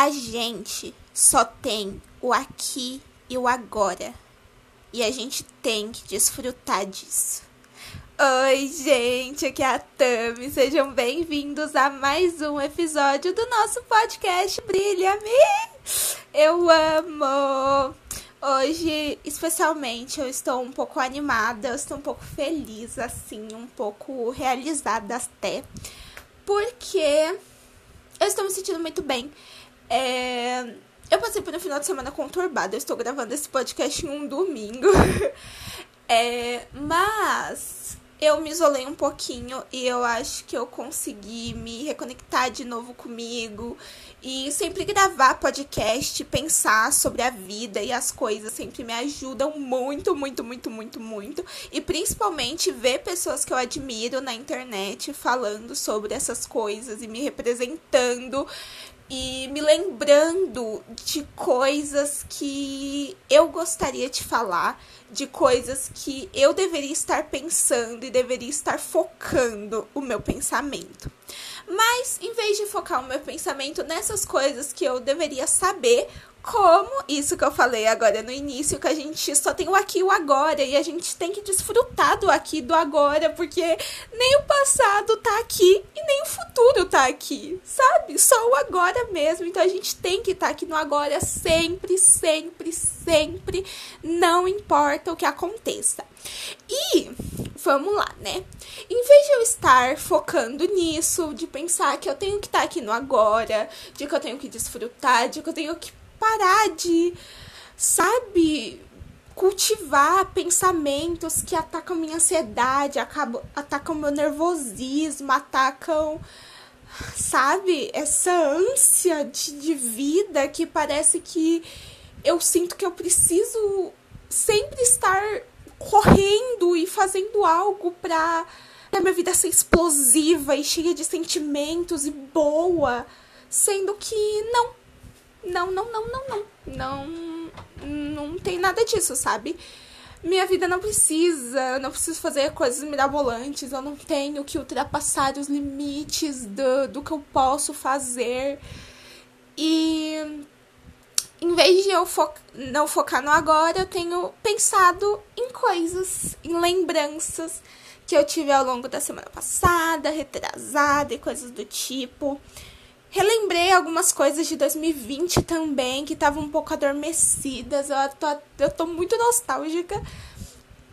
A gente só tem o aqui e o agora. E a gente tem que desfrutar disso. Oi, gente, aqui é a Tami. Sejam bem-vindos a mais um episódio do nosso podcast Brilha-me. Eu amo. Hoje, especialmente, eu estou um pouco animada, eu estou um pouco feliz, assim, um pouco realizada até, porque eu estou me sentindo muito bem. É... Eu passei por um final de semana conturbado, eu estou gravando esse podcast em um domingo. é... Mas eu me isolei um pouquinho e eu acho que eu consegui me reconectar de novo comigo e sempre gravar podcast, pensar sobre a vida e as coisas sempre me ajudam muito, muito, muito, muito, muito. E principalmente ver pessoas que eu admiro na internet falando sobre essas coisas e me representando e me lembrando de coisas que eu gostaria de falar, de coisas que eu deveria estar pensando e deveria estar focando o meu pensamento. Mas em vez de focar o meu pensamento nessas coisas que eu deveria saber, como isso que eu falei agora no início, que a gente só tem o aqui e o agora, e a gente tem que desfrutar do aqui e do agora, porque nem o passado tá aqui e nem o futuro tá aqui, sabe? Só o agora mesmo. Então a gente tem que estar tá aqui no agora sempre, sempre, sempre, não importa o que aconteça. E vamos lá, né? Em vez de eu estar focando nisso, de pensar que eu tenho que estar aqui no agora, de que eu tenho que desfrutar, de que eu tenho que parar de, sabe, cultivar pensamentos que atacam minha ansiedade, acabam, atacam meu nervosismo, atacam, sabe, essa ânsia de, de vida que parece que eu sinto que eu preciso sempre estar correndo e fazendo algo pra, pra minha vida ser explosiva e cheia de sentimentos e boa, sendo que não, não, não, não, não, não. Não, não tem nada disso, sabe? Minha vida não precisa, não preciso fazer coisas mirabolantes, eu não tenho que ultrapassar os limites do, do que eu posso fazer. E em vez de eu fo não focar no agora, eu tenho pensado em coisas, em lembranças que eu tive ao longo da semana passada, retrasada e coisas do tipo. Relembrei algumas coisas de 2020 também, que estavam um pouco adormecidas. Eu tô, eu tô muito nostálgica.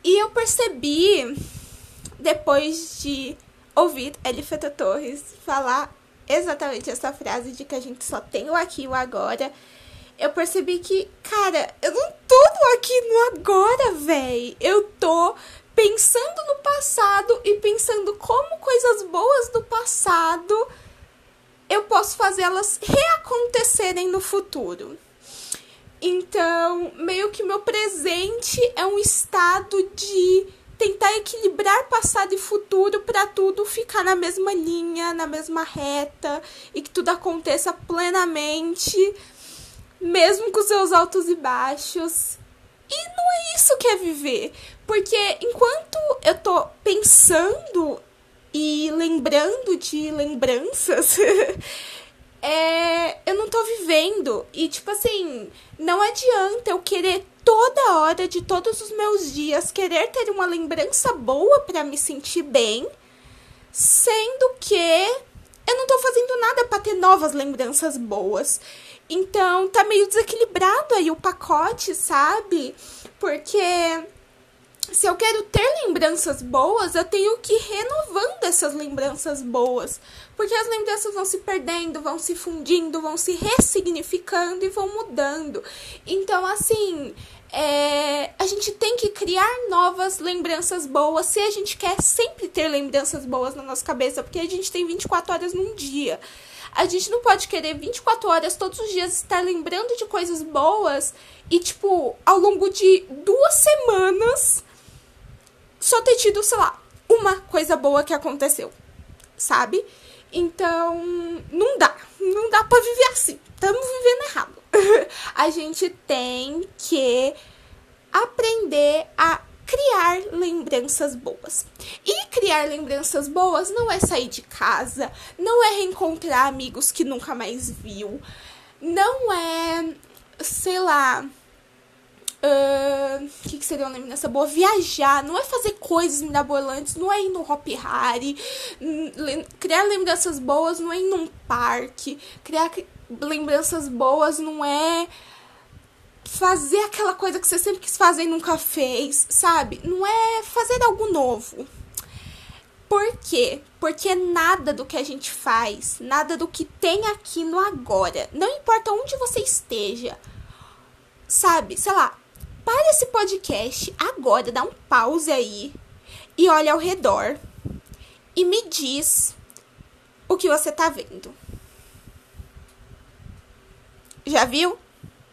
E eu percebi, depois de ouvir Elifeta Torres falar exatamente essa frase de que a gente só tem o aqui e o agora, eu percebi que, cara, eu não tô aqui no agora, véi. Eu tô pensando no passado e pensando como coisas boas do passado eu posso fazê-las reacontecerem no futuro. Então, meio que meu presente é um estado de tentar equilibrar passado e futuro para tudo ficar na mesma linha, na mesma reta e que tudo aconteça plenamente, mesmo com seus altos e baixos. E não é isso que é viver, porque enquanto eu tô pensando e lembrando de lembranças, é, eu não tô vivendo. E, tipo assim, não adianta eu querer toda hora de todos os meus dias querer ter uma lembrança boa para me sentir bem, sendo que eu não tô fazendo nada para ter novas lembranças boas. Então, tá meio desequilibrado aí o pacote, sabe? Porque se eu quero ter lembranças boas, eu tenho que ir renovando essas lembranças boas. Porque as lembranças vão se perdendo, vão se fundindo, vão se ressignificando e vão mudando. Então, assim, é, a gente tem que criar novas lembranças boas se a gente quer sempre ter lembranças boas na nossa cabeça, porque a gente tem 24 horas num dia. A gente não pode querer 24 horas todos os dias estar lembrando de coisas boas e, tipo, ao longo de duas semanas só ter tido, sei lá, uma coisa boa que aconteceu, sabe? Então, não dá. Não dá pra viver assim. Estamos vivendo errado. a gente tem que aprender a criar lembranças boas. E criar lembranças boas não é sair de casa, não é reencontrar amigos que nunca mais viu. não é, sei lá, o uh, que, que seria uma lembrança boa? Viajar, não é fazer coisas mirabolantes, não é ir no Hop Harry, criar lembranças boas não é ir num parque, criar lembranças boas não é fazer aquela coisa que você sempre quis fazer e nunca fez, sabe? Não é fazer algo novo. Por quê? Porque nada do que a gente faz, nada do que tem aqui no agora, não importa onde você esteja, sabe? Sei lá, para esse podcast agora, dá um pause aí e olha ao redor e me diz o que você tá vendo. Já viu?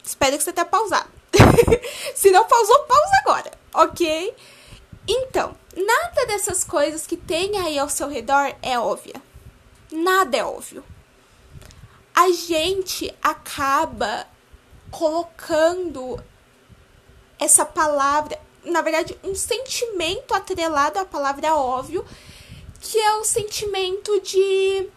Espero que você tenha pausado. Se não pausou, pausa agora, ok? Então, nada dessas coisas que tem aí ao seu redor é óbvia. Nada é óbvio. A gente acaba colocando essa palavra, na verdade, um sentimento atrelado à palavra óbvio, que é o sentimento de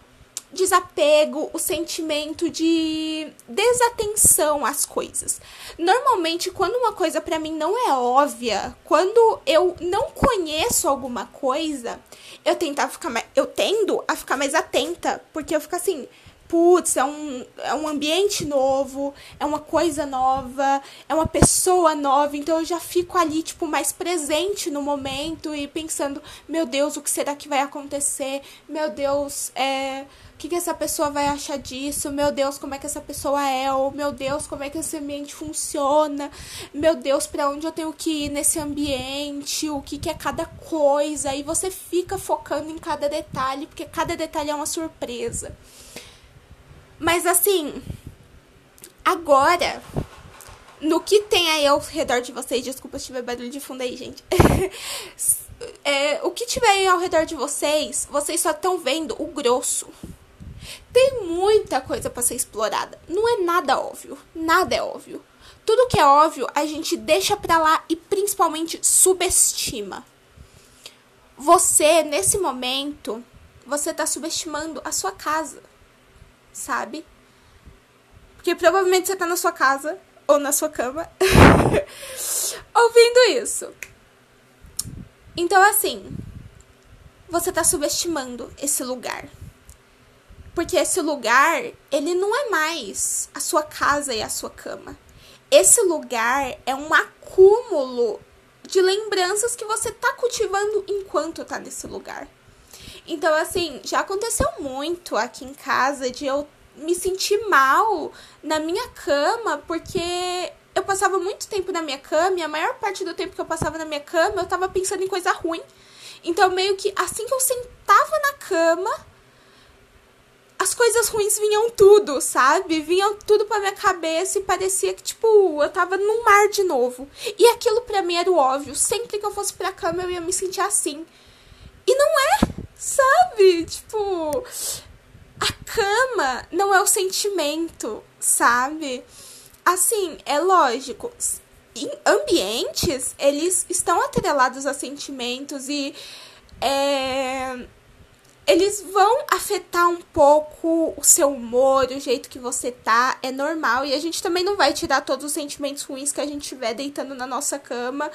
desapego, o sentimento de desatenção às coisas. Normalmente, quando uma coisa para mim não é óbvia, quando eu não conheço alguma coisa, eu tento ficar mais, eu tendo a ficar mais atenta, porque eu fico assim, putz, é um, é um ambiente novo, é uma coisa nova, é uma pessoa nova, então eu já fico ali, tipo, mais presente no momento e pensando, meu Deus, o que será que vai acontecer? Meu Deus, é. O que, que essa pessoa vai achar disso? Meu Deus, como é que essa pessoa é? Ou meu Deus, como é que esse ambiente funciona? Meu Deus, para onde eu tenho que ir nesse ambiente? O que, que é cada coisa? E você fica focando em cada detalhe, porque cada detalhe é uma surpresa. Mas assim, agora, no que tem aí ao redor de vocês, desculpa se tiver barulho de fundo aí, gente. é, o que tiver aí ao redor de vocês, vocês só estão vendo o grosso. Tem muita coisa para ser explorada. Não é nada óbvio. Nada é óbvio. Tudo que é óbvio, a gente deixa pra lá e principalmente subestima. Você, nesse momento, você tá subestimando a sua casa sabe? Porque provavelmente você tá na sua casa ou na sua cama ouvindo isso. Então, assim, você tá subestimando esse lugar. Porque esse lugar, ele não é mais a sua casa e a sua cama. Esse lugar é um acúmulo de lembranças que você tá cultivando enquanto tá nesse lugar. Então, assim, já aconteceu muito aqui em casa de eu me sentir mal na minha cama, porque eu passava muito tempo na minha cama e a maior parte do tempo que eu passava na minha cama eu tava pensando em coisa ruim. Então, meio que assim que eu sentava na cama, as coisas ruins vinham tudo, sabe? Vinham tudo pra minha cabeça e parecia que, tipo, eu tava num mar de novo. E aquilo pra mim era o óbvio. Sempre que eu fosse pra cama eu ia me sentir assim. E não é, sabe? Tipo, a cama não é o sentimento, sabe? Assim, é lógico. Em ambientes, eles estão atrelados a sentimentos e é, eles vão afetar um pouco o seu humor, o jeito que você tá, é normal. E a gente também não vai tirar todos os sentimentos ruins que a gente tiver deitando na nossa cama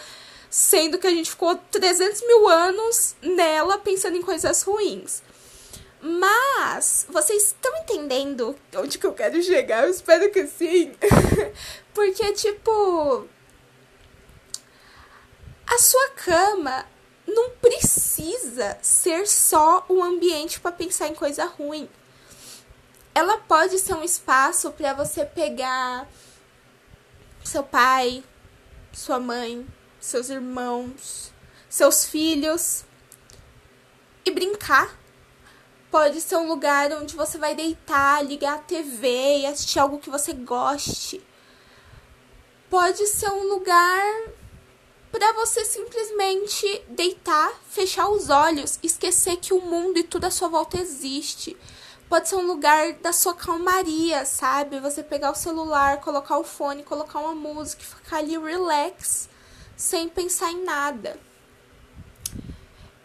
sendo que a gente ficou 300 mil anos nela pensando em coisas ruins. Mas vocês estão entendendo onde que eu quero chegar? Eu espero que sim. Porque, tipo, a sua cama não precisa ser só um ambiente para pensar em coisa ruim. Ela pode ser um espaço para você pegar seu pai, sua mãe, seus irmãos, seus filhos e brincar. Pode ser um lugar onde você vai deitar, ligar a TV e assistir algo que você goste. Pode ser um lugar para você simplesmente deitar, fechar os olhos, esquecer que o mundo e tudo à sua volta existe. Pode ser um lugar da sua calmaria, sabe? Você pegar o celular, colocar o fone, colocar uma música, ficar ali relax sem pensar em nada.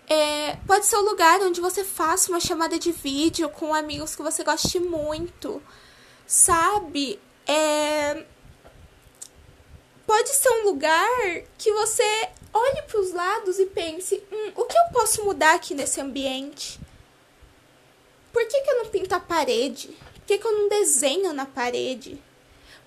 É, pode ser um lugar onde você faça uma chamada de vídeo com amigos que você goste muito. Sabe? É... Pode ser um lugar que você olhe para os lados e pense: hum, o que eu posso mudar aqui nesse ambiente? Por que, que eu não pinto a parede? Por que, que eu não desenho na parede?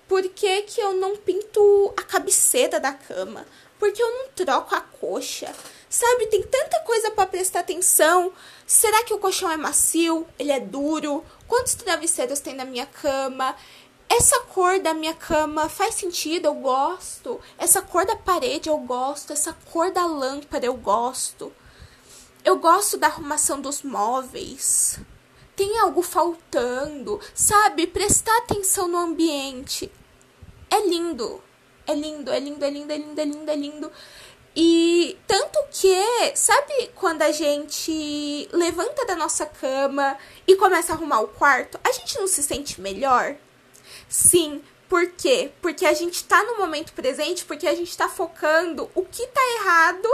Por que, que eu não pinto a cabeceira da cama? Por que eu não troco a coxa? Sabe, tem tanta coisa para prestar atenção. Será que o colchão é macio? Ele é duro? Quantos travesseiros tem na minha cama? Essa cor da minha cama faz sentido, eu gosto. Essa cor da parede eu gosto. Essa cor da lâmpada eu gosto. Eu gosto da arrumação dos móveis. Tem algo faltando, sabe? Prestar atenção no ambiente. É lindo. É lindo, é lindo, é lindo, é lindo, é lindo, é lindo. E tanto que, sabe quando a gente levanta da nossa cama e começa a arrumar o quarto, a gente não se sente melhor? Sim, por quê? Porque a gente tá no momento presente, porque a gente tá focando o que tá errado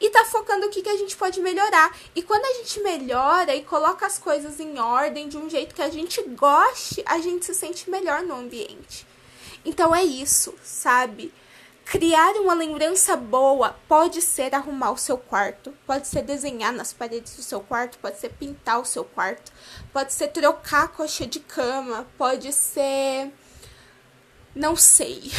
e tá focando o que, que a gente pode melhorar. E quando a gente melhora e coloca as coisas em ordem de um jeito que a gente goste, a gente se sente melhor no ambiente. Então é isso, sabe? Criar uma lembrança boa pode ser arrumar o seu quarto, pode ser desenhar nas paredes do seu quarto, pode ser pintar o seu quarto, pode ser trocar a coxa de cama, pode ser não sei.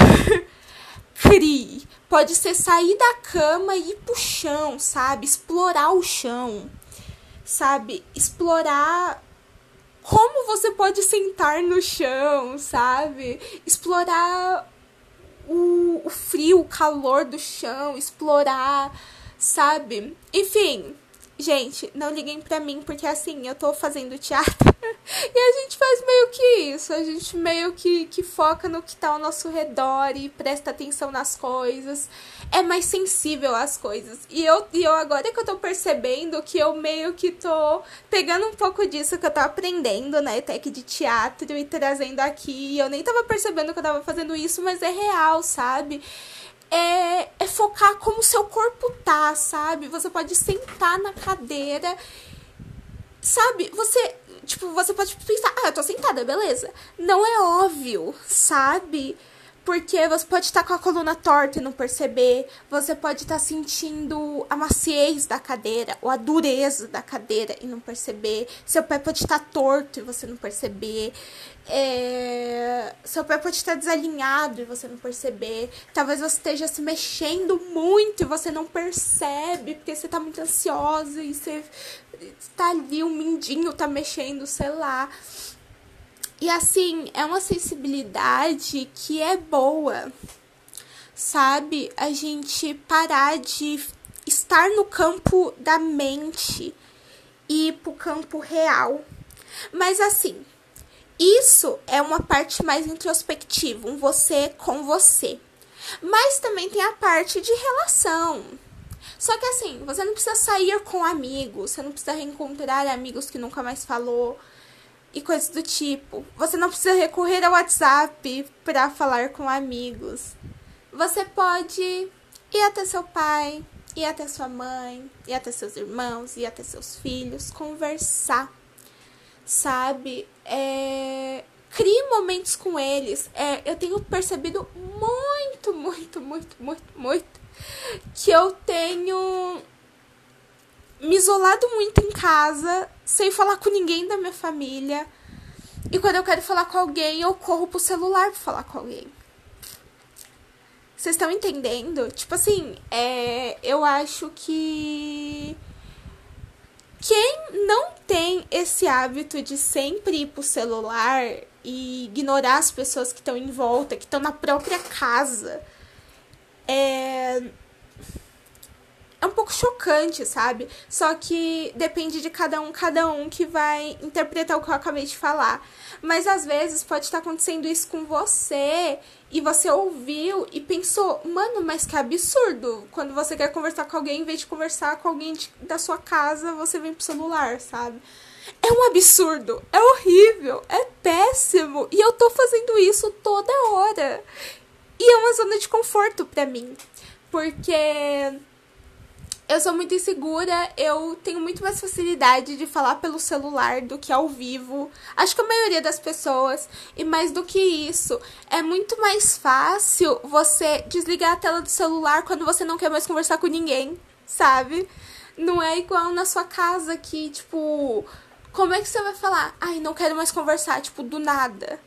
Crie. Pode ser sair da cama e ir pro chão, sabe? Explorar o chão. Sabe? Explorar como você pode sentar no chão, sabe? Explorar o, o frio, o calor do chão, explorar, sabe? Enfim, Gente, não liguem pra mim, porque assim, eu tô fazendo teatro e a gente faz meio que isso. A gente meio que, que foca no que tá ao nosso redor e presta atenção nas coisas. É mais sensível às coisas. E eu, e eu agora que eu tô percebendo que eu meio que tô pegando um pouco disso que eu tô aprendendo na ETEC de teatro e trazendo aqui. Eu nem tava percebendo que eu tava fazendo isso, mas é real, sabe? É, é focar como o seu corpo tá, sabe? Você pode sentar na cadeira, sabe? Você, tipo, você pode pensar, ah, eu tô sentada, beleza. Não é óbvio, sabe? Porque você pode estar com a coluna torta e não perceber. Você pode estar sentindo a maciez da cadeira ou a dureza da cadeira e não perceber. Seu pé pode estar torto e você não perceber. É... Seu pé pode estar desalinhado e você não perceber. Talvez você esteja se mexendo muito e você não percebe porque você está muito ansiosa e você está ali, o um mindinho tá mexendo, sei lá. E assim, é uma sensibilidade que é boa, sabe? A gente parar de estar no campo da mente e ir pro campo real. Mas assim, isso é uma parte mais introspectiva, um você com você. Mas também tem a parte de relação. Só que assim, você não precisa sair com amigos, você não precisa reencontrar amigos que nunca mais falou e coisas do tipo. Você não precisa recorrer ao WhatsApp para falar com amigos. Você pode ir até seu pai, ir até sua mãe, ir até seus irmãos, ir até seus filhos, conversar, sabe? É... Crie momentos com eles. É, eu tenho percebido muito, muito, muito, muito, muito que eu tenho me isolado muito em casa, sem falar com ninguém da minha família. E quando eu quero falar com alguém, eu corro pro celular pra falar com alguém. Vocês estão entendendo? Tipo assim, é, eu acho que quem não tem esse hábito de sempre ir pro celular e ignorar as pessoas que estão em volta, que estão na própria casa, é, é um pouco chocante, sabe? Só que depende de cada um, cada um que vai interpretar o que eu acabei de falar. Mas às vezes pode estar acontecendo isso com você e você ouviu e pensou, mano, mas que absurdo. Quando você quer conversar com alguém, em vez de conversar com alguém de, da sua casa, você vem pro celular, sabe? É um absurdo, é horrível, é péssimo. E eu tô fazendo isso toda hora. E é uma zona de conforto para mim. Porque eu sou muito insegura, eu tenho muito mais facilidade de falar pelo celular do que ao vivo. Acho que a maioria das pessoas. E mais do que isso, é muito mais fácil você desligar a tela do celular quando você não quer mais conversar com ninguém, sabe? Não é igual na sua casa que, tipo, como é que você vai falar? Ai, não quero mais conversar, tipo, do nada.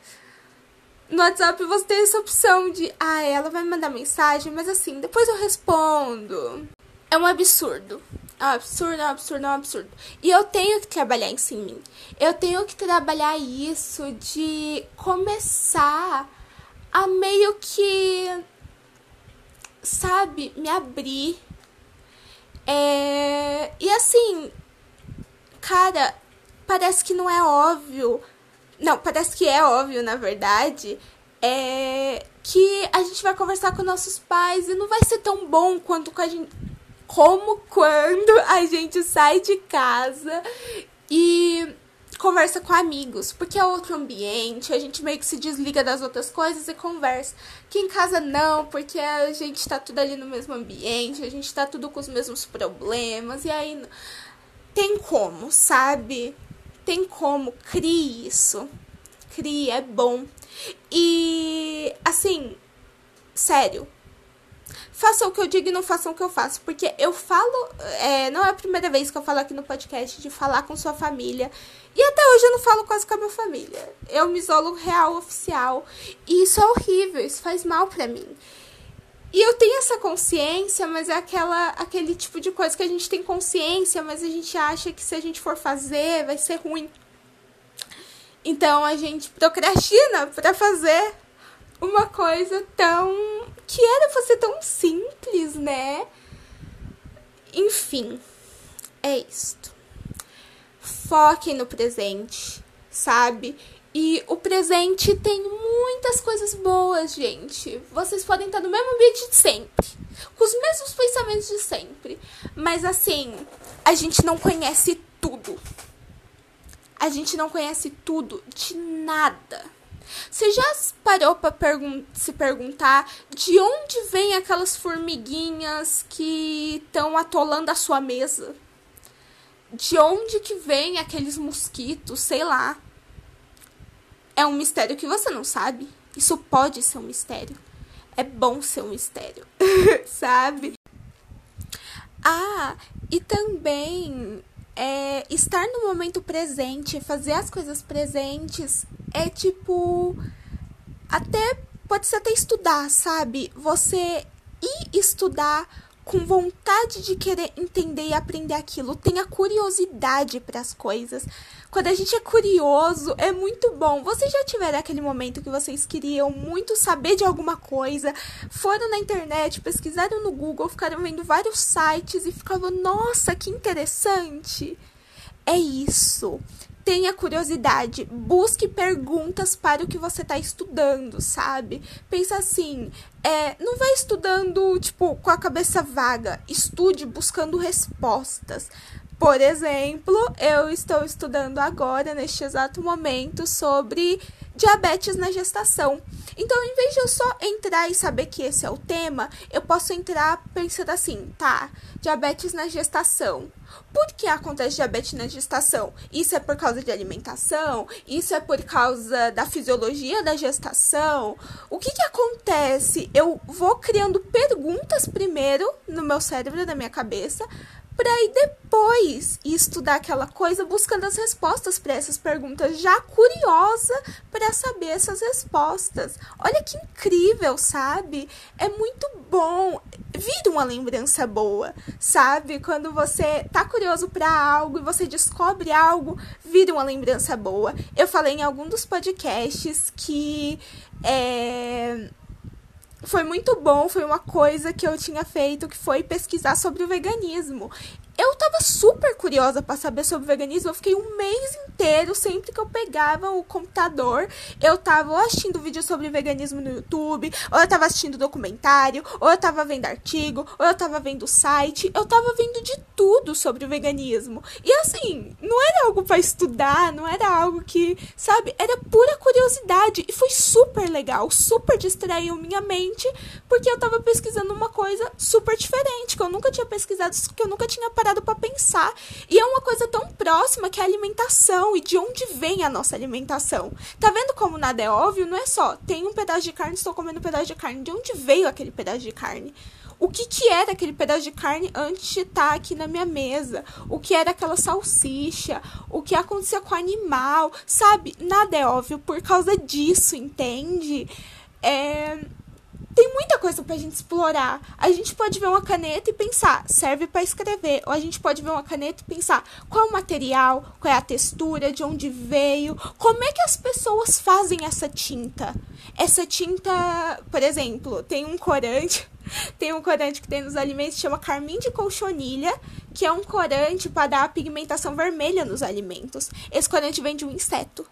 No WhatsApp você tem essa opção de, ah, ela vai me mandar mensagem, mas assim, depois eu respondo. É um absurdo. É um absurdo, é um absurdo, é um absurdo. E eu tenho que trabalhar isso em mim. Eu tenho que trabalhar isso de começar a meio que, sabe, me abrir. É... E assim, cara, parece que não é óbvio. Não, parece que é óbvio, na verdade. É que a gente vai conversar com nossos pais e não vai ser tão bom quanto com a gente como quando a gente sai de casa e conversa com amigos, porque é outro ambiente, a gente meio que se desliga das outras coisas e conversa. Que em casa não, porque a gente tá tudo ali no mesmo ambiente, a gente tá tudo com os mesmos problemas, e aí tem como, sabe? Tem como, crie isso. Crie, é bom. E assim, sério, façam o que eu digo e não façam o que eu faço. Porque eu falo. É, não é a primeira vez que eu falo aqui no podcast de falar com sua família. E até hoje eu não falo quase com a minha família. Eu me isolo real oficial. E isso é horrível, isso faz mal pra mim. E eu tenho essa consciência, mas é aquela, aquele tipo de coisa que a gente tem consciência, mas a gente acha que se a gente for fazer vai ser ruim. Então a gente procrastina para fazer uma coisa tão. Que era ser tão simples, né? Enfim, é isto. Foquem no presente, sabe? E o presente tem muitas coisas boas, gente. Vocês podem estar no mesmo ambiente de sempre, com os mesmos pensamentos de sempre, mas assim, a gente não conhece tudo. A gente não conhece tudo de nada. Você já parou para pergun se perguntar de onde vem aquelas formiguinhas que estão atolando a sua mesa? De onde que vem aqueles mosquitos, sei lá. É um mistério que você não sabe. Isso pode ser um mistério. É bom ser um mistério, sabe? Ah, e também é, estar no momento presente, fazer as coisas presentes é tipo. Até. Pode ser até estudar, sabe? Você ir estudar com vontade de querer entender e aprender aquilo, tenha curiosidade para as coisas. Quando a gente é curioso, é muito bom. Vocês já tiveram aquele momento que vocês queriam muito saber de alguma coisa, foram na internet, pesquisaram no Google, ficaram vendo vários sites e ficavam, nossa, que interessante. É isso tenha curiosidade, busque perguntas para o que você está estudando, sabe? Pensa assim, é, não vai estudando, tipo, com a cabeça vaga, estude buscando respostas. Por exemplo, eu estou estudando agora, neste exato momento, sobre diabetes na gestação. Então, em vez de eu só entrar e saber que esse é o tema, eu posso entrar pensando assim, tá, diabetes na gestação. Por que acontece diabetes na gestação? Isso é por causa de alimentação? Isso é por causa da fisiologia da gestação? O que que acontece? Eu vou criando perguntas primeiro no meu cérebro, na minha cabeça, para aí depois estudar aquela coisa buscando as respostas para essas perguntas, já curiosa para saber essas respostas. Olha que incrível, sabe? É muito bom. Vira uma lembrança boa, sabe? Quando você tá curioso para algo e você descobre algo, vira uma lembrança boa. Eu falei em algum dos podcasts que é foi muito bom, foi uma coisa que eu tinha feito que foi pesquisar sobre o veganismo. Eu tava super curiosa para saber sobre veganismo. Eu fiquei um mês inteiro, sempre que eu pegava o computador, eu tava assistindo vídeo sobre veganismo no YouTube, ou eu tava assistindo documentário, ou eu tava vendo artigo, ou eu tava vendo site, eu tava vendo de tudo sobre o veganismo. E assim, não era algo para estudar, não era algo que, sabe, era pura curiosidade e foi super legal, super distraiu minha mente, porque eu tava pesquisando uma coisa super diferente, que eu nunca tinha pesquisado, que eu nunca tinha parado para pensar. E é uma coisa tão próxima que é a alimentação e de onde vem a nossa alimentação. Tá vendo como nada é óbvio? Não é só, tem um pedaço de carne, estou comendo um pedaço de carne. De onde veio aquele pedaço de carne? O que, que era aquele pedaço de carne antes de estar tá aqui na minha mesa? O que era aquela salsicha? O que acontecia com o animal? Sabe? Nada é óbvio por causa disso, entende? É tem muita coisa pra gente explorar. A gente pode ver uma caneta e pensar, serve para escrever. Ou a gente pode ver uma caneta e pensar, qual é o material, qual é a textura, de onde veio, como é que as pessoas fazem essa tinta. Essa tinta, por exemplo, tem um corante, tem um corante que tem nos alimentos chama carmim de colchonilha, que é um corante para dar a pigmentação vermelha nos alimentos. Esse corante vem de um inseto.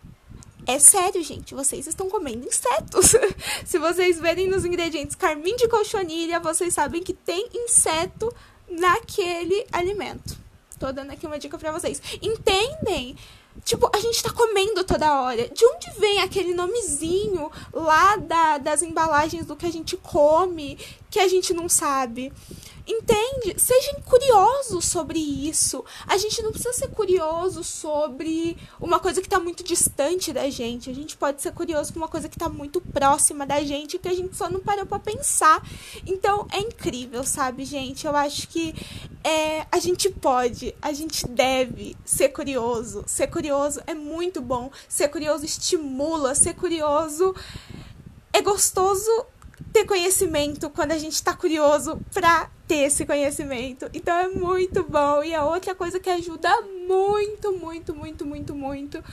É sério, gente, vocês estão comendo insetos. Se vocês verem nos ingredientes carmim de colchonilha, vocês sabem que tem inseto naquele alimento. Tô dando aqui uma dica para vocês. Entendem? Tipo, a gente tá comendo toda hora. De onde vem aquele nomezinho lá da, das embalagens do que a gente come que a gente não sabe? Entende? Sejam curiosos sobre isso. A gente não precisa ser curioso sobre uma coisa que está muito distante da gente. A gente pode ser curioso com uma coisa que está muito próxima da gente que a gente só não parou para pensar. Então é incrível, sabe, gente? Eu acho que é, a gente pode, a gente deve ser curioso. Ser curioso é muito bom. Ser curioso estimula. Ser curioso é gostoso ter conhecimento quando a gente está curioso pra ter esse conhecimento. Então é muito bom. E a outra coisa que ajuda muito, muito, muito, muito, muito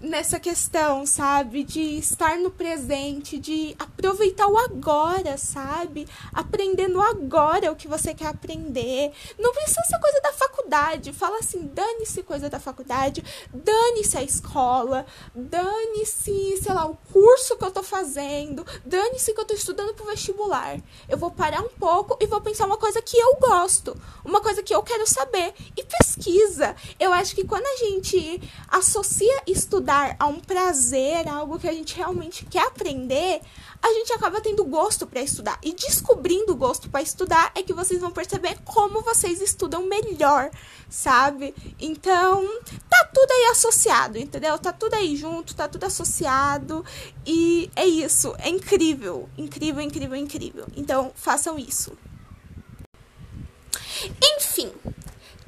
nessa questão, sabe? De estar no presente, de aproveitar o agora, sabe? Aprendendo agora o que você quer aprender. Não precisa ser coisa da faculdade. Fala assim, dane-se coisa da faculdade, dane-se a escola, dane-se, sei lá, o curso que eu tô fazendo, dane-se que eu tô estudando pro vestibular. Eu vou parar um pouco e vou pensar uma coisa que eu gosto, uma coisa que eu quero saber. E pesquisa. Eu acho que quando a gente associa estudar a um prazer, a algo que a gente realmente quer aprender, a gente acaba tendo gosto para estudar. E descobrindo gosto para estudar é que vocês vão perceber como vocês estudam melhor, sabe? Então, tá tudo aí associado, entendeu? Tá tudo aí junto, tá tudo associado. E é isso. É incrível. Incrível, incrível, incrível. Então, façam isso. Enfim,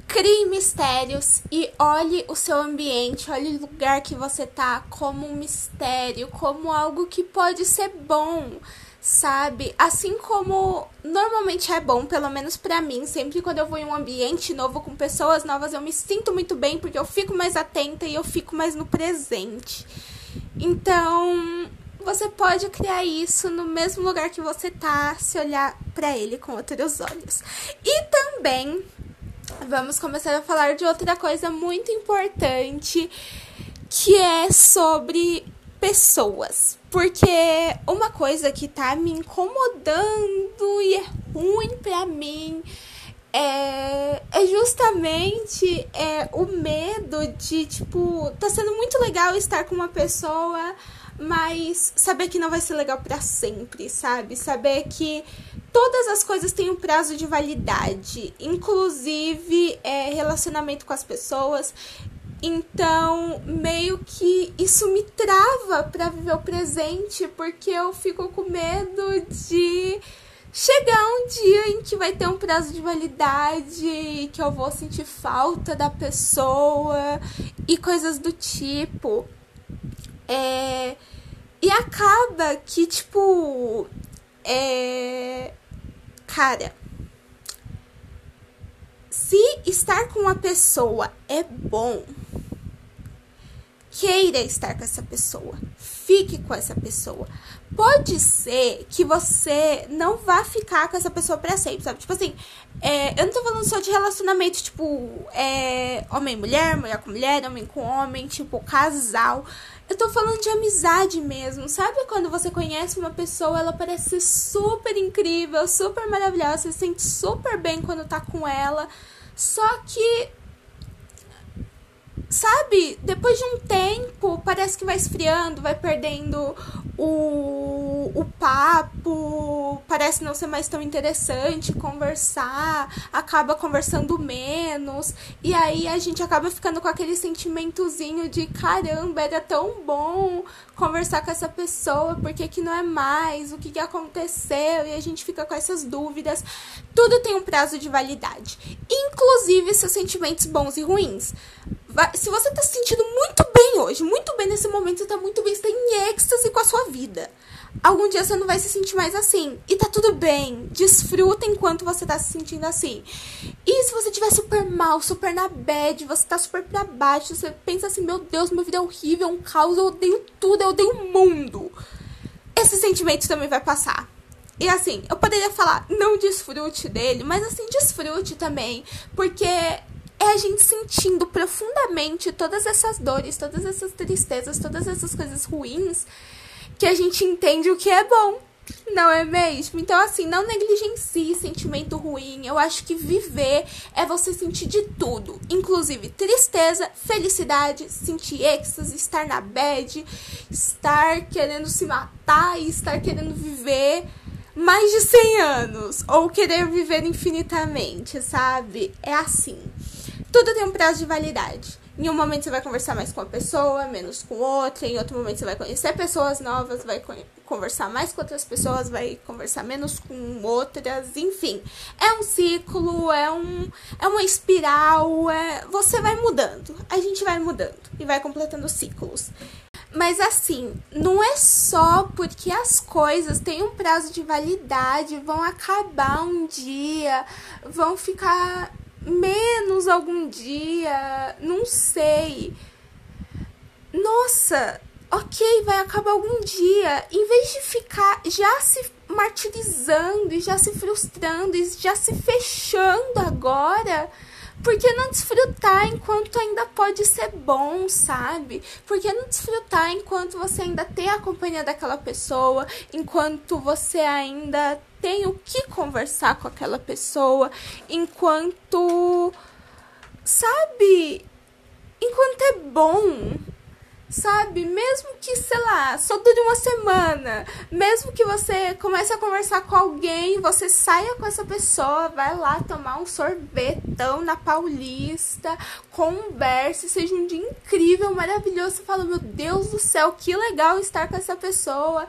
Crie mistérios e olhe o seu ambiente, olhe o lugar que você tá como um mistério, como algo que pode ser bom, sabe? Assim como normalmente é bom, pelo menos para mim, sempre quando eu vou em um ambiente novo com pessoas novas, eu me sinto muito bem porque eu fico mais atenta e eu fico mais no presente. Então, você pode criar isso no mesmo lugar que você tá, se olhar para ele com outros olhos. E também vamos começar a falar de outra coisa muito importante, que é sobre pessoas. Porque uma coisa que tá me incomodando e é ruim pra mim é, é justamente é, o medo de, tipo, tá sendo muito legal estar com uma pessoa, mas saber que não vai ser legal para sempre, sabe? Saber que todas as coisas têm um prazo de validade, inclusive é, relacionamento com as pessoas. Então, meio que isso me trava para viver o presente, porque eu fico com medo de chegar um dia em que vai ter um prazo de validade, que eu vou sentir falta da pessoa e coisas do tipo. É, e acaba que, tipo, é, Cara, se estar com uma pessoa é bom, queira estar com essa pessoa. fique com essa pessoa. Pode ser que você não vá ficar com essa pessoa pra sempre, sabe? Tipo assim, é, eu não tô falando só de relacionamento, tipo, é, homem mulher, mulher com mulher, homem com homem, tipo, casal. Eu tô falando de amizade mesmo. Sabe quando você conhece uma pessoa, ela parece super incrível, super maravilhosa, você se sente super bem quando tá com ela. Só que sabe, depois de um tempo, parece que vai esfriando, vai perdendo o, o papo, parece não ser mais tão interessante conversar, acaba conversando menos, e aí a gente acaba ficando com aquele sentimentozinho de caramba, era tão bom conversar com essa pessoa, por que, que não é mais, o que, que aconteceu, e a gente fica com essas dúvidas. Tudo tem um prazo de validade, inclusive seus sentimentos bons e ruins se você tá se sentindo muito bem hoje, muito bem nesse momento, você tá muito bem, você tá em êxtase com a sua vida. Algum dia você não vai se sentir mais assim. E tá tudo bem. Desfruta enquanto você tá se sentindo assim. E se você tiver super mal, super na bad, você tá super pra baixo, você pensa assim, meu Deus, minha vida é horrível, é um caos, eu odeio tudo, eu odeio o mundo. Esse sentimento também vai passar. E assim, eu poderia falar, não desfrute dele, mas assim, desfrute também. Porque é a gente sentindo profundamente todas essas dores, todas essas tristezas, todas essas coisas ruins, que a gente entende o que é bom. Não é mesmo? Então, assim, não negligencie sentimento ruim. Eu acho que viver é você sentir de tudo, inclusive tristeza, felicidade, sentir êxtase, estar na bad, estar querendo se matar e estar querendo viver mais de 100 anos ou querer viver infinitamente, sabe? É assim. Tudo tem um prazo de validade. Em um momento você vai conversar mais com uma pessoa, menos com outra. Em outro momento você vai conhecer pessoas novas, vai conversar mais com outras pessoas, vai conversar menos com outras. Enfim, é um ciclo, é um é uma espiral. É, você vai mudando. A gente vai mudando e vai completando ciclos. Mas assim, não é só porque as coisas têm um prazo de validade, vão acabar um dia, vão ficar menos algum dia, não sei. Nossa, ok, vai acabar algum dia. Em vez de ficar já se martirizando e já se frustrando e já se fechando agora, por que não desfrutar enquanto ainda pode ser bom, sabe? Por que não desfrutar enquanto você ainda tem a companhia daquela pessoa, enquanto você ainda tem o que conversar com aquela pessoa, enquanto. Sabe? Enquanto é bom sabe? Mesmo que, sei lá, só dure uma semana, mesmo que você comece a conversar com alguém, você saia com essa pessoa, vai lá tomar um sorvetão na Paulista, converse, seja um dia incrível, maravilhoso, você fala, meu Deus do céu, que legal estar com essa pessoa.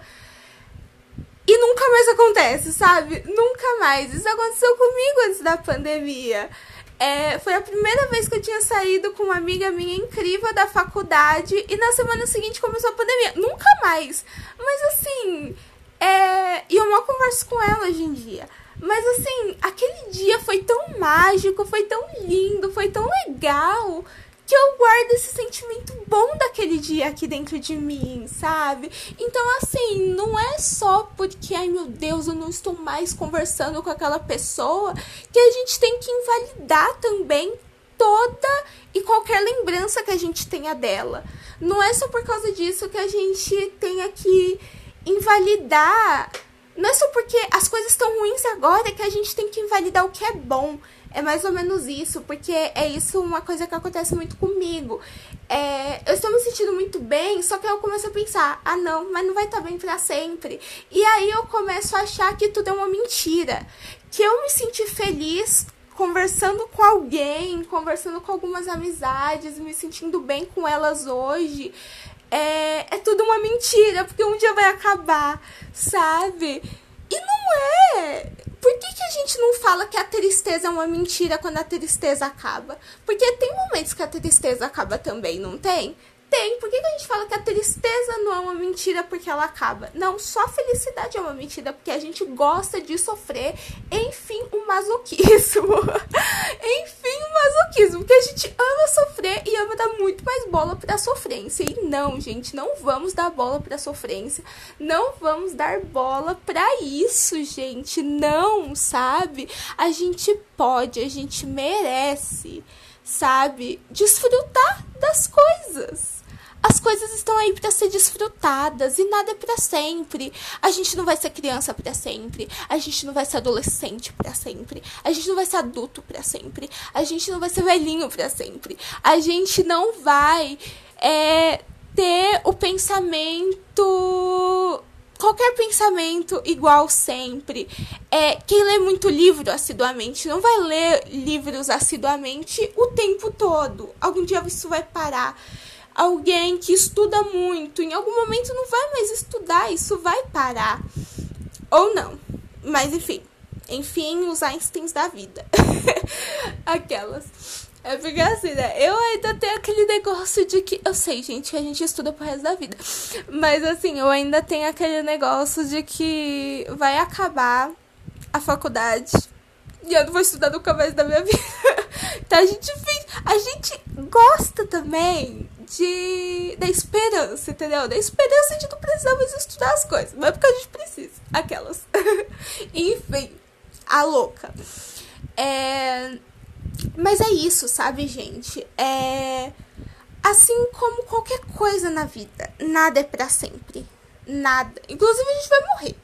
E nunca mais acontece, sabe? Nunca mais. Isso aconteceu comigo antes da pandemia. É, foi a primeira vez que eu tinha saído com uma amiga minha incrível da faculdade e na semana seguinte começou a pandemia. Nunca mais. Mas assim, é, e eu mal converso com ela hoje em dia. Mas assim, aquele dia foi tão mágico, foi tão lindo, foi tão legal que eu guardo esse sentimento bom daquele dia aqui dentro de mim, sabe? Então, assim, não é só porque, ai meu Deus, eu não estou mais conversando com aquela pessoa que a gente tem que invalidar também toda e qualquer lembrança que a gente tenha dela. Não é só por causa disso que a gente tenha que invalidar. Não é só porque as coisas estão ruins agora que a gente tem que invalidar o que é bom. É mais ou menos isso, porque é isso uma coisa que acontece muito comigo. É, eu estou me sentindo muito bem, só que eu começo a pensar, ah não, mas não vai estar bem para sempre. E aí eu começo a achar que tudo é uma mentira. Que eu me senti feliz conversando com alguém, conversando com algumas amizades, me sentindo bem com elas hoje. É, é tudo uma mentira, porque um dia vai acabar, sabe? E não é por que, que a gente não fala que a tristeza é uma mentira quando a tristeza acaba? Porque tem momentos que a tristeza acaba também, não tem? Tem. Por que, que a gente fala que a tristeza não é uma mentira porque ela acaba? Não, só a felicidade é uma mentira porque a gente gosta de sofrer. Enfim, o masoquismo. Enfim, o masoquismo. Porque a gente ama sofrer e ama dar muito mais bola pra sofrência. E não, gente, não vamos dar bola pra sofrência. Não vamos dar bola pra isso, gente. Não, sabe? A gente pode, a gente merece sabe? Desfrutar das coisas. As coisas estão aí para ser desfrutadas e nada é para sempre. A gente não vai ser criança para sempre. A gente não vai ser adolescente para sempre. A gente não vai ser adulto para sempre. A gente não vai ser velhinho para sempre. A gente não vai é, ter o pensamento qualquer pensamento igual sempre. É, quem lê muito livro assiduamente não vai ler livros assiduamente o tempo todo. Algum dia isso vai parar. Alguém que estuda muito, em algum momento não vai mais estudar, isso vai parar. Ou não. Mas enfim. Enfim, os Einsteins da vida. Aquelas. É porque assim, né? Eu ainda tenho aquele negócio de que. Eu sei, gente, que a gente estuda pro resto da vida. Mas assim, eu ainda tenho aquele negócio de que vai acabar a faculdade e eu não vou estudar nunca mais da minha vida. então a gente A gente gosta também de. da esperança, entendeu? Da esperança de não precisar mais estudar as coisas. Mas é porque a gente precisa. Aquelas. Enfim, a louca. É mas é isso, sabe, gente? É. Assim como qualquer coisa na vida, nada é para sempre. Nada. Inclusive, a gente vai morrer,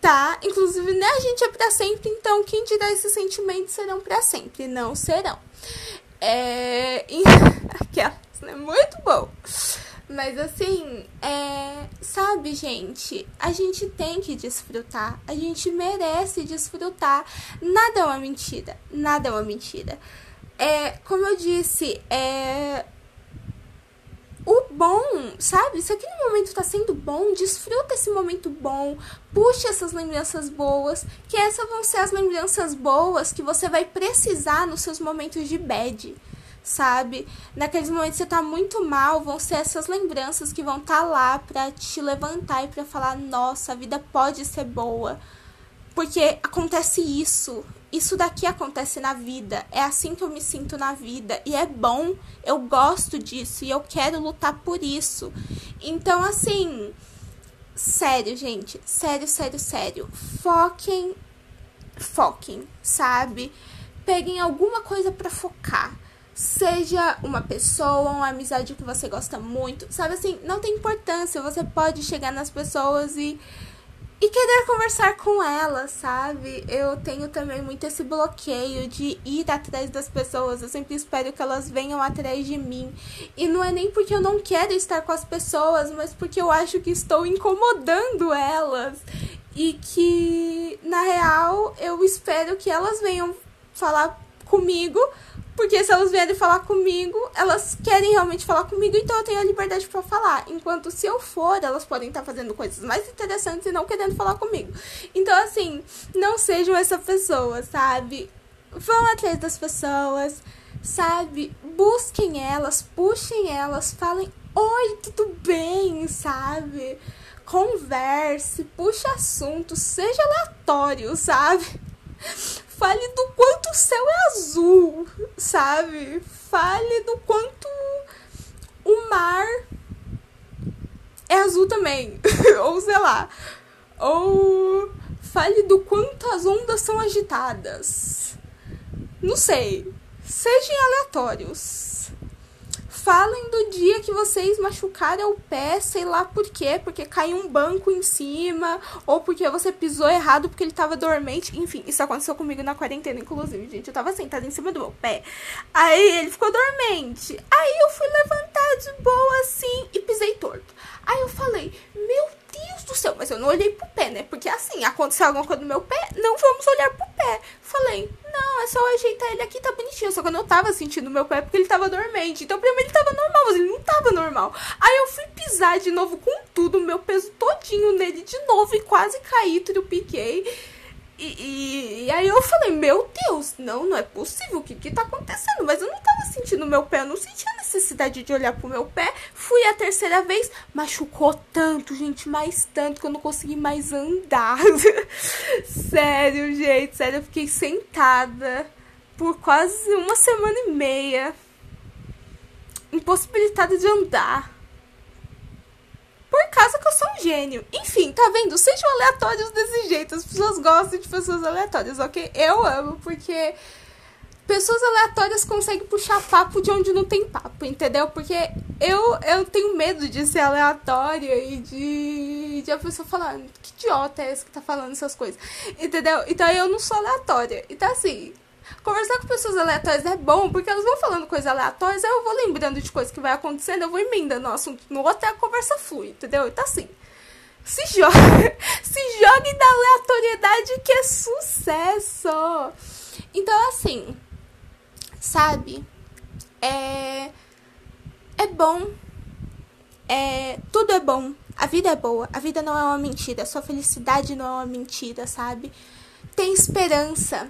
tá? Inclusive, né, a gente é para sempre, então quem dirá esses sentimentos serão para sempre? Não serão. É. Aquelas, né? Muito bom. Mas assim, é, sabe, gente, a gente tem que desfrutar, a gente merece desfrutar. Nada é uma mentira, nada é uma mentira. É, como eu disse, é o bom, sabe? Se aquele momento tá sendo bom, desfruta esse momento bom, puxe essas lembranças boas, que essas vão ser as lembranças boas que você vai precisar nos seus momentos de bad sabe? Naqueles momentos que você tá muito mal, vão ser essas lembranças que vão estar tá lá para te levantar e para falar: "Nossa, a vida pode ser boa". Porque acontece isso. Isso daqui acontece na vida. É assim que eu me sinto na vida. E é bom. Eu gosto disso. E eu quero lutar por isso. Então, assim. Sério, gente. Sério, sério, sério. Foquem. Foquem, sabe? Peguem alguma coisa para focar seja uma pessoa, uma amizade que você gosta muito, sabe assim, não tem importância, você pode chegar nas pessoas e e querer conversar com elas, sabe? Eu tenho também muito esse bloqueio de ir atrás das pessoas. Eu sempre espero que elas venham atrás de mim. E não é nem porque eu não quero estar com as pessoas, mas porque eu acho que estou incomodando elas. E que, na real, eu espero que elas venham falar comigo porque se elas vierem falar comigo, elas querem realmente falar comigo, então eu tenho a liberdade para falar. Enquanto se eu for, elas podem estar fazendo coisas mais interessantes e não querendo falar comigo. Então, assim, não sejam essa pessoa, sabe? Vão atrás das pessoas, sabe? Busquem elas, puxem elas, falem: Oi, tudo bem, sabe? Converse, puxe assunto, seja aleatório, sabe? Fale do quanto o céu é azul, sabe? Fale do quanto o mar é azul também. Ou sei lá. Ou fale do quanto as ondas são agitadas. Não sei. Sejam aleatórios. Falem do dia que vocês machucaram o pé, sei lá por quê, porque caiu um banco em cima, ou porque você pisou errado porque ele tava dormente. Enfim, isso aconteceu comigo na quarentena, inclusive, gente. Eu tava sentada em cima do meu pé. Aí ele ficou dormente. Aí eu fui levantar de boa assim e pisei torto. Aí eu falei, meu Deus do céu, mas eu não olhei pro pé, né? Porque assim, aconteceu alguma coisa no meu pé, não vamos olhar pro pé. Falei, não, é só ajeitar ele aqui, tá bonitinho. Só que eu não tava sentindo meu pé porque ele tava dormente. Então pra mim ele tava normal, mas ele não tava normal. Aí eu fui pisar de novo com tudo, meu peso todinho nele de novo e quase caí, piquei E, e, e, aí eu falei, meu Deus, não, não é possível, o que que tá acontecendo? Mas eu não tava sentindo meu pé, eu não sentia necessidade de olhar pro meu pé. Fui a terceira vez, machucou tanto, gente, mais tanto que eu não consegui mais andar. sério, gente, sério, eu fiquei sentada por quase uma semana e meia, impossibilitada de andar por causa que eu sou um gênio. Enfim, tá vendo? Sejam aleatórios desse jeito. As pessoas gostam de pessoas aleatórias, ok? Eu amo, porque pessoas aleatórias conseguem puxar papo de onde não tem papo, entendeu? Porque eu, eu tenho medo de ser aleatória e de, de a pessoa falar, que idiota é esse que tá falando essas coisas, entendeu? Então eu não sou aleatória. Então assim, Conversar com pessoas aleatórias é bom, porque elas vão falando coisas aleatórias, aí eu vou lembrando de coisas que vai acontecendo, eu vou emendando um assunto no outro e a conversa flui, entendeu? Então assim, se joga, se jogue na aleatoriedade que é sucesso. Então assim, sabe? É é bom. É, tudo é bom. A vida é boa. A vida não é uma mentira. A sua felicidade não é uma mentira, sabe? Tem esperança.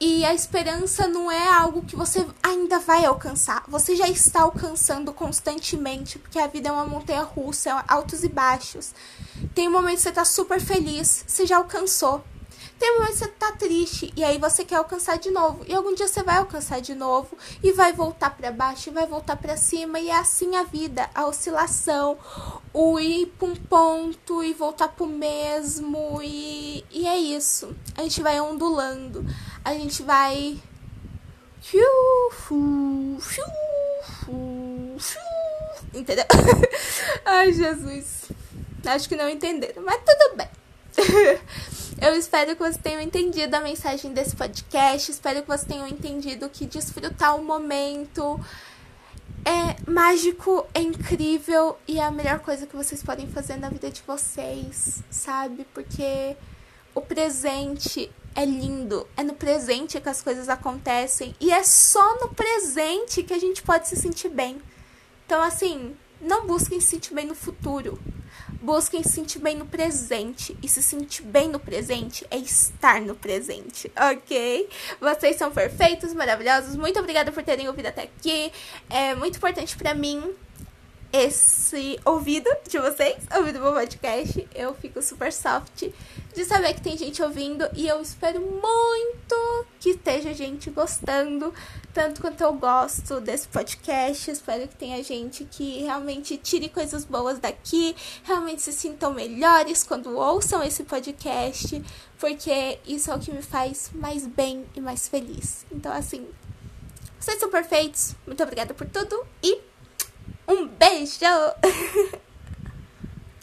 E a esperança não é algo que você ainda vai alcançar. Você já está alcançando constantemente, porque a vida é uma montanha russa, é altos e baixos. Tem um momento que você está super feliz, você já alcançou. Tem um momento que você tá triste e aí você quer alcançar de novo. E algum dia você vai alcançar de novo e vai voltar para baixo e vai voltar para cima e é assim a vida, a oscilação, o ir para um ponto e voltar pro mesmo e, e é isso. A gente vai ondulando a gente vai. Entendeu? Ai, Jesus. Acho que não entenderam, mas tudo bem. Eu espero que vocês tenham entendido a mensagem desse podcast. Espero que vocês tenham entendido que desfrutar o momento é mágico, é incrível e é a melhor coisa que vocês podem fazer na vida de vocês, sabe? Porque o presente é lindo, é no presente que as coisas acontecem e é só no presente que a gente pode se sentir bem. Então, assim, não busquem se sentir bem no futuro. Busquem se sentir bem no presente. E se sentir bem no presente é estar no presente, ok? Vocês são perfeitos, maravilhosos. Muito obrigada por terem ouvido até aqui. É muito importante para mim esse ouvido de vocês, ouvido meu podcast. Eu fico super soft de saber que tem gente ouvindo e eu espero muito que esteja gente gostando, tanto quanto eu gosto desse podcast. Espero que tenha gente que realmente tire coisas boas daqui, realmente se sintam melhores quando ouçam esse podcast, porque isso é o que me faz mais bem e mais feliz. Então, assim, vocês são perfeitos. Muito obrigada por tudo e um beijo!